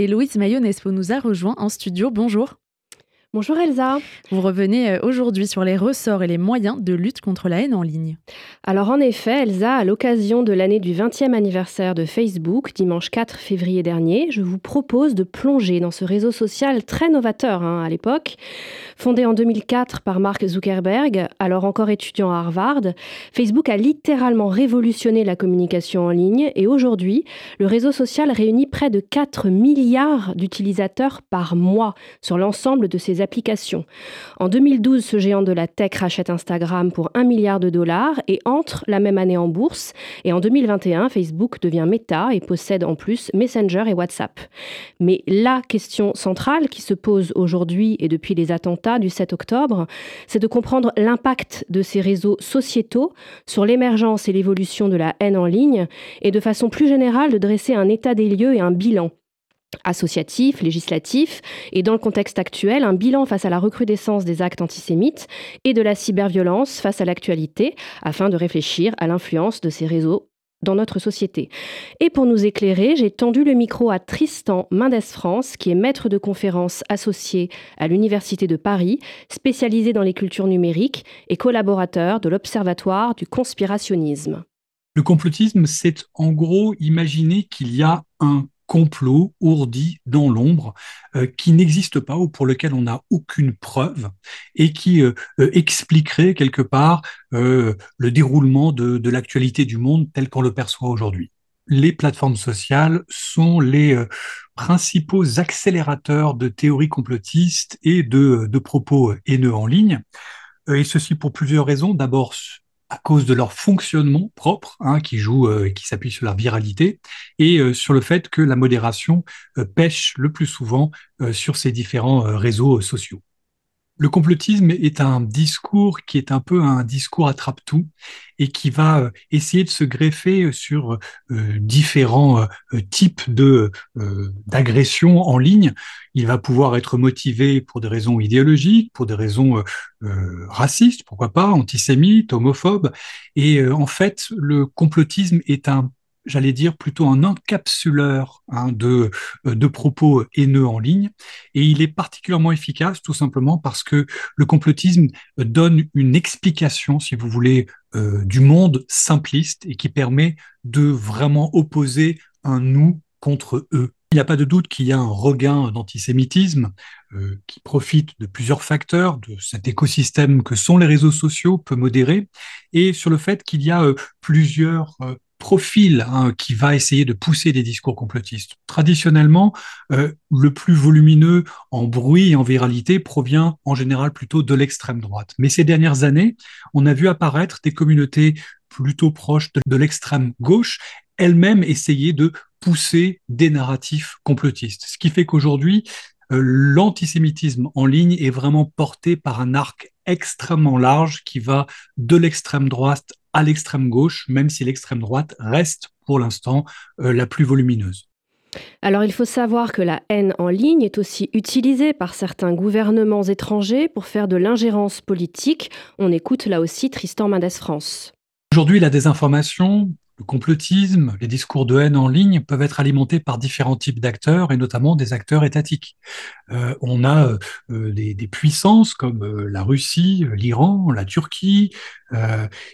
Héloïse Maillot-Nespo nous a rejoint en studio. Bonjour. Bonjour Elsa. Vous revenez euh, aujourd'hui sur les ressorts et les moyens de lutte contre la haine en ligne. Alors en effet, Elsa, à l'occasion de l'année du 20e anniversaire de Facebook, dimanche 4 février dernier, je vous propose de plonger dans ce réseau social très novateur hein, à l'époque. Fondé en 2004 par Mark Zuckerberg, alors encore étudiant à Harvard, Facebook a littéralement révolutionné la communication en ligne et aujourd'hui, le réseau social réunit près de 4 milliards d'utilisateurs par mois sur l'ensemble de ses applications. En 2012, ce géant de la tech rachète Instagram pour 1 milliard de dollars et entre la même année en bourse. Et en 2021, Facebook devient Meta et possède en plus Messenger et WhatsApp. Mais la question centrale qui se pose aujourd'hui et depuis les attentats du 7 octobre, c'est de comprendre l'impact de ces réseaux sociétaux sur l'émergence et l'évolution de la haine en ligne et de façon plus générale de dresser un état des lieux et un bilan associatif, législatif, et dans le contexte actuel, un bilan face à la recrudescence des actes antisémites et de la cyberviolence face à l'actualité, afin de réfléchir à l'influence de ces réseaux dans notre société. Et pour nous éclairer, j'ai tendu le micro à Tristan Mendes France, qui est maître de conférences associé à l'Université de Paris, spécialisé dans les cultures numériques et collaborateur de l'Observatoire du conspirationnisme. Le complotisme, c'est en gros imaginer qu'il y a un complot ourdi dans l'ombre euh, qui n'existe pas ou pour lequel on n'a aucune preuve et qui euh, euh, expliquerait quelque part le déroulement de, l'actualité du monde tel qu'on le perçoit aujourd'hui. Les plateformes sociales sont les principaux accélérateurs de théories complotistes et de propos haineux en ligne. Et ceci pour plusieurs raisons. D'abord, à cause de leur fonctionnement propre, hein, qui joue, euh, qui s'appuie sur la viralité, et euh, sur le fait que la modération euh, pêche le plus souvent sur ces différents réseaux sociaux. Le complotisme est un discours qui est un peu un discours attrape-tout et qui va euh, essayer de se greffer sur euh, différents euh, types de d'agressions en ligne. Il va pouvoir être motivé pour des raisons idéologiques, pour des raisons racistes, pourquoi pas, antisémites, homophobes. Et en fait, le complotisme est un j'allais dire, plutôt un encapsuleur hein, de, euh, de propos haineux en ligne. Et il est particulièrement efficace tout simplement parce que le complotisme donne une explication, si vous voulez, euh, du monde simpliste et qui permet de vraiment opposer un nous contre eux. Il n'y a pas de doute qu'il y a un regain d'antisémitisme euh, qui profite de plusieurs facteurs, de cet écosystème que sont les réseaux sociaux, peu modérés, et sur le fait qu'il y a plusieurs profil hein, qui va essayer de pousser des discours complotistes. Traditionnellement, euh, le plus volumineux en bruit et en viralité provient en général plutôt de l'extrême droite. Mais ces dernières années, on a vu apparaître des communautés plutôt proches de, l'extrême gauche, elles-mêmes essayer de pousser des narratifs complotistes. Ce qui fait qu'aujourd'hui, euh, l'antisémitisme en ligne est vraiment porté par un arc extrêmement large qui va de l'extrême droite à l'extrême gauche, même si l'extrême droite reste pour l'instant euh, la plus volumineuse. Alors il faut savoir que la haine en ligne est aussi utilisée par certains gouvernements étrangers pour faire de l'ingérence politique. On écoute là aussi Tristan Mendes France. Aujourd'hui, la désinformation le complotisme, les discours de haine en ligne peuvent être alimentés par différents types d'acteurs et notamment des acteurs étatiques. Euh, on a euh, euh, des, puissances comme la Russie, l'Iran, la Turquie,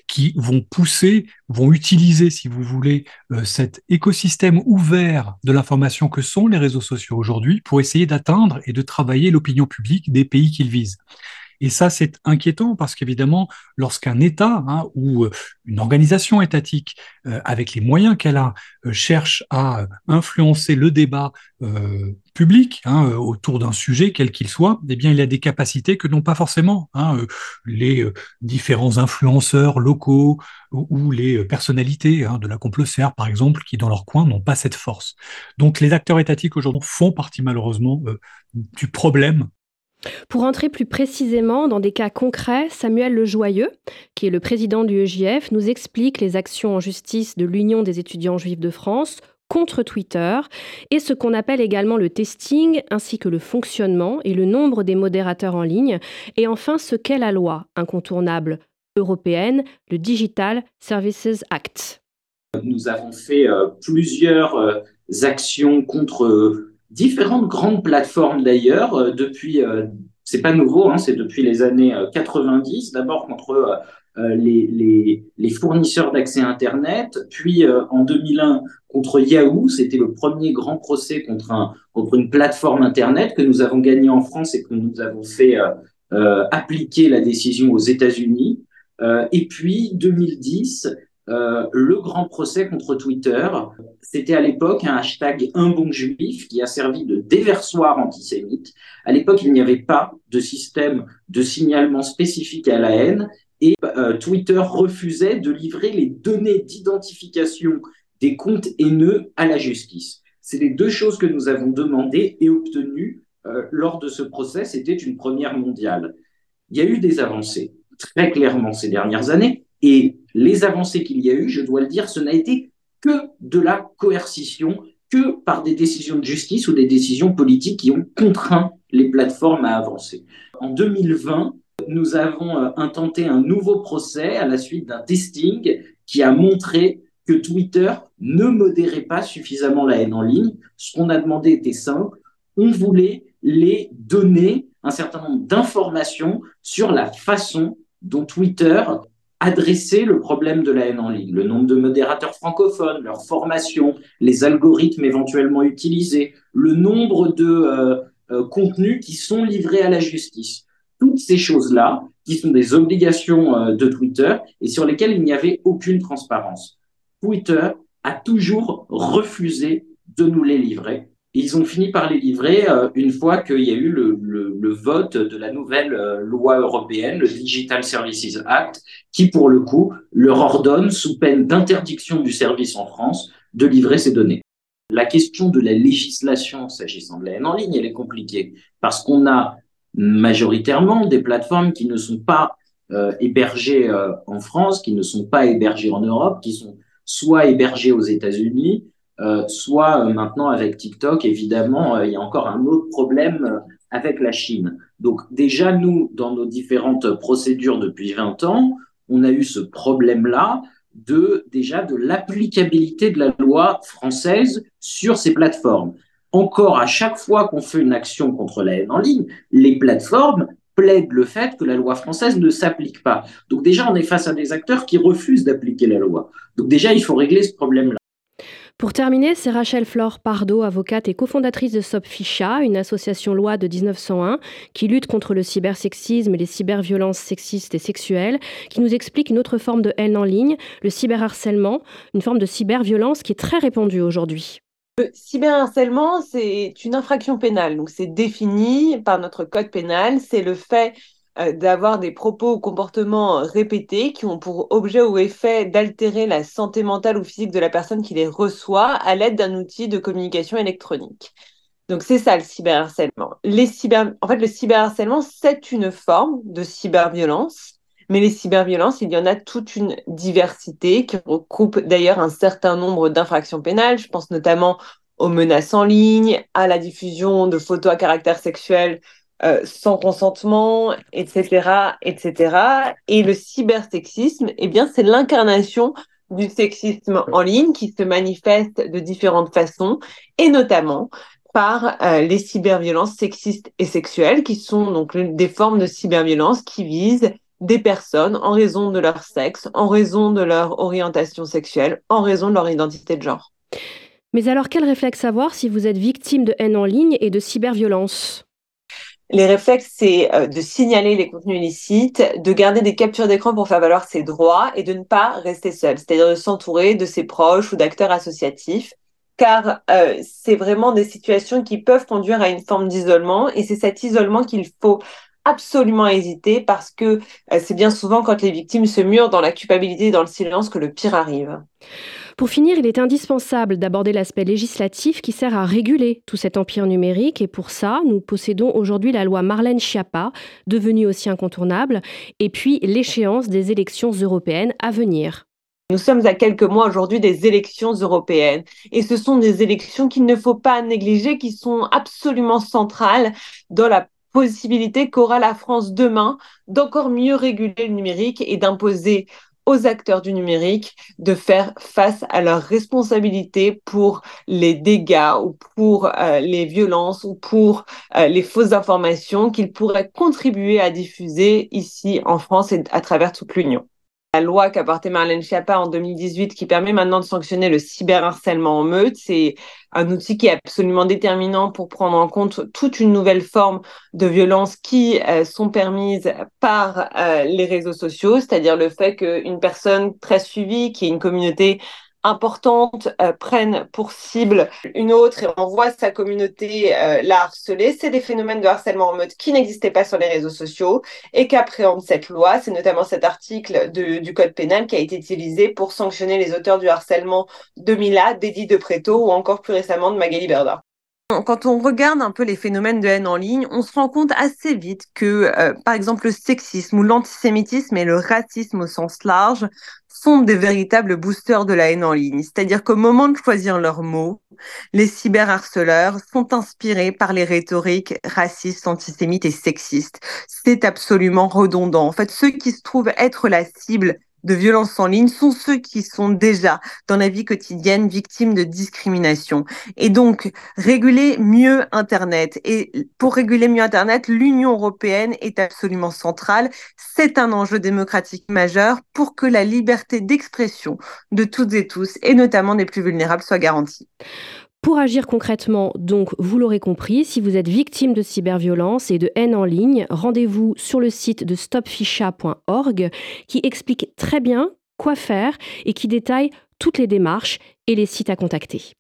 qui vont pousser, vont utiliser, si vous voulez, cet écosystème ouvert de l'information que sont les réseaux sociaux aujourd'hui pour essayer d'atteindre et de travailler l'opinion publique des pays qu'ils visent. Et ça, c'est inquiétant parce qu'évidemment, lorsqu'un État hein, ou euh, une organisation étatique, euh, avec les moyens qu'elle a, euh, cherche à influencer le débat public hein, autour d'un sujet, quel qu'il soit, eh bien, il a des capacités que n'ont pas forcément hein, les différents influenceurs locaux ou, les personnalités de la complosphère, par exemple, qui dans leur coin n'ont pas cette force. Donc, les acteurs étatiques aujourd'hui font partie malheureusement du problème pour entrer plus précisément dans des cas concrets, Samuel Lejoyeux, qui est le président du EJF, nous explique les actions en justice de l'Union des étudiants juifs de France contre Twitter et ce qu'on appelle également le testing ainsi que le fonctionnement et le nombre des modérateurs en ligne et enfin ce qu'est la loi incontournable européenne, le Digital Services Act. Nous avons fait euh, plusieurs euh, actions contre différentes grandes plateformes d'ailleurs, depuis, c'est pas nouveau, hein, c'est depuis les années 90, d'abord contre euh, les, les, les, fournisseurs d'accès Internet, puis euh, en 2001 contre Yahoo, c'était le premier grand procès contre, un, contre une plateforme Internet que nous avons gagné en France et que nous avons fait euh, appliquer la décision aux États-Unis. et puis 2010, euh, le grand procès contre Twitter. C'était à l'époque un hashtag un bon juif qui a servi de déversoir antisémite. À l'époque, il n'y avait pas de système de signalement spécifique à la haine et euh, Twitter refusait de livrer les données d'identification des comptes haineux à la justice. C'est les deux choses que nous avons demandées et obtenues euh, lors de ce procès. C'était une première mondiale. Il y a eu des avancées, très clairement, ces dernières années. Et les avancées qu'il y a eu, je dois le dire, ce n'a été que de la coercition, que par des décisions de justice ou des décisions politiques qui ont contraint les plateformes à avancer. En 2020, nous avons euh, intenté un nouveau procès à la suite d'un testing qui a montré que Twitter ne modérait pas suffisamment la haine en ligne. Ce qu'on a demandé était simple. On voulait les donner un certain nombre d'informations sur la façon dont Twitter adresser le problème de la haine en ligne, le nombre de modérateurs francophones, leur formation, les algorithmes éventuellement utilisés, le nombre de euh, euh, contenus qui sont livrés à la justice toutes ces choses-là, qui sont des obligations euh, de Twitter et sur lesquelles il n'y avait aucune transparence. Twitter a toujours refusé de nous les livrer. Ils ont fini par les livrer euh, une fois qu'il y a eu le, vote de la nouvelle euh, loi européenne, le Digital Services Act, qui pour le coup leur ordonne, sous peine d'interdiction du service en France, de livrer ces données. La question de la législation s'agissant de la haine en ligne, elle est compliquée parce qu'on a majoritairement des plateformes qui ne sont pas euh, hébergées en France, qui ne sont pas hébergées en Europe, qui sont soit hébergées aux États-Unis, euh, soit maintenant avec TikTok, évidemment, il y a encore un autre problème avec la Chine. Donc déjà, nous, dans nos différentes procédures depuis 20 ans, on a eu ce problème-là de déjà de l'applicabilité de la loi française sur ces plateformes encore à chaque fois qu'on fait une action contre la haine en ligne, les plateformes plaident le fait que la loi française ne s'applique pas. Donc déjà, on est face à des acteurs qui refusent d'appliquer la loi. Donc déjà, il faut régler ce problème-là. Pour terminer, c'est Rachel Flore Pardo, avocate et cofondatrice de SOPFICHA, une association loi de 1901 qui lutte contre le cybersexisme et les cyberviolences sexistes et sexuelles, qui nous explique une autre forme de haine en ligne, le cyberharcèlement, une forme de cyberviolence qui est très répandue aujourd'hui. Le cyberharcèlement, c'est une infraction pénale. Donc, c'est défini par notre code pénal. C'est le fait d'avoir des propos ou comportements répétés qui ont pour objet ou effet d'altérer la santé mentale ou physique de la personne qui les reçoit à l'aide d'un outil de communication électronique. Donc, c'est ça le cyberharcèlement. Les cyber... En fait, le cyberharcèlement, c'est une forme de cyberviolence mais les cyberviolences, il y en a toute une diversité qui recoupe d'ailleurs un certain nombre d'infractions pénales. Je pense notamment aux menaces en ligne, à la diffusion de photos à caractère sexuel euh, sans consentement, etc., etc. Et le cybersexisme, eh bien, c'est l'incarnation du sexisme en ligne qui se manifeste de différentes façons, et notamment par euh, les cyberviolences sexistes et sexuelles, qui sont donc des formes de cyberviolence qui visent des personnes en raison de leur sexe, en raison de leur orientation sexuelle, en raison de leur identité de genre. Mais alors, quel réflexe avoir si vous êtes victime de haine en ligne et de cyberviolence? Les réflexes, c'est euh, de signaler les contenus illicites, de garder des captures d'écran pour faire valoir ses droits et de ne pas rester seul, c'est-à-dire de s'entourer de ses proches ou d'acteurs associatifs, car euh, c'est vraiment des situations qui peuvent conduire à une forme d'isolement et c'est cet isolement qu'il faut absolument hésiter parce que euh, c'est bien souvent quand les victimes se murent dans la culpabilité et dans le silence que le pire arrive. Pour finir, il est indispensable d'aborder l'aspect législatif qui sert à réguler tout cet empire numérique et pour ça, nous possédons aujourd'hui la loi Marlène Schiappa, devenue aussi incontournable, et puis l'échéance des élections européennes à venir. Nous sommes à quelques mois aujourd'hui des élections européennes et ce sont des élections qu'il ne faut pas négliger, qui sont absolument centrales dans la possibilité qu'aura la France demain d'encore mieux réguler le numérique et d'imposer aux acteurs du numérique de faire face à leurs responsabilités pour les dégâts ou pour euh, les violences ou pour euh, les fausses informations qu'ils pourraient contribuer à diffuser ici en France et à travers toute l'Union la loi qu'a portée Marlène Schiappa en 2018 qui permet maintenant de sanctionner le cyberharcèlement en meute. C'est un outil qui est absolument déterminant pour prendre en compte toute une nouvelle forme de violence qui euh, sont permises par euh, les réseaux sociaux, c'est-à-dire le fait qu'une personne très suivie, qui est une communauté importantes euh, prennent pour cible une autre et on voit sa communauté euh, la harceler. C'est des phénomènes de harcèlement en mode qui n'existaient pas sur les réseaux sociaux et qu'appréhende cette loi. C'est notamment cet article du Code pénal qui a été utilisé pour sanctionner les auteurs du harcèlement de Mila, d'Eddie de Preto ou encore plus récemment de Magali Berda. Quand on regarde un peu les phénomènes de haine en ligne, on se rend compte assez vite que, euh, par exemple, le sexisme ou l'antisémitisme et le racisme au sens large sont des véritables boosters de la haine en ligne. C'est-à-dire qu'au moment de choisir leurs mots, les cyberharceleurs sont inspirés par les rhétoriques racistes, antisémites et sexistes. C'est absolument redondant. En fait, ceux qui se trouvent être la cible de violences en ligne sont ceux qui sont déjà dans la vie quotidienne victimes de discrimination. Et donc, réguler mieux Internet. Et pour réguler mieux Internet, l'Union européenne est absolument centrale. C'est un enjeu démocratique majeur pour que la liberté d'expression de toutes et tous, et notamment des plus vulnérables, soit garantie. Pour agir concrètement, donc, vous l'aurez compris, si vous êtes victime de cyberviolence et de haine en ligne, rendez-vous sur le site de stopficha.org qui explique très bien quoi faire et qui détaille toutes les démarches et les sites à contacter.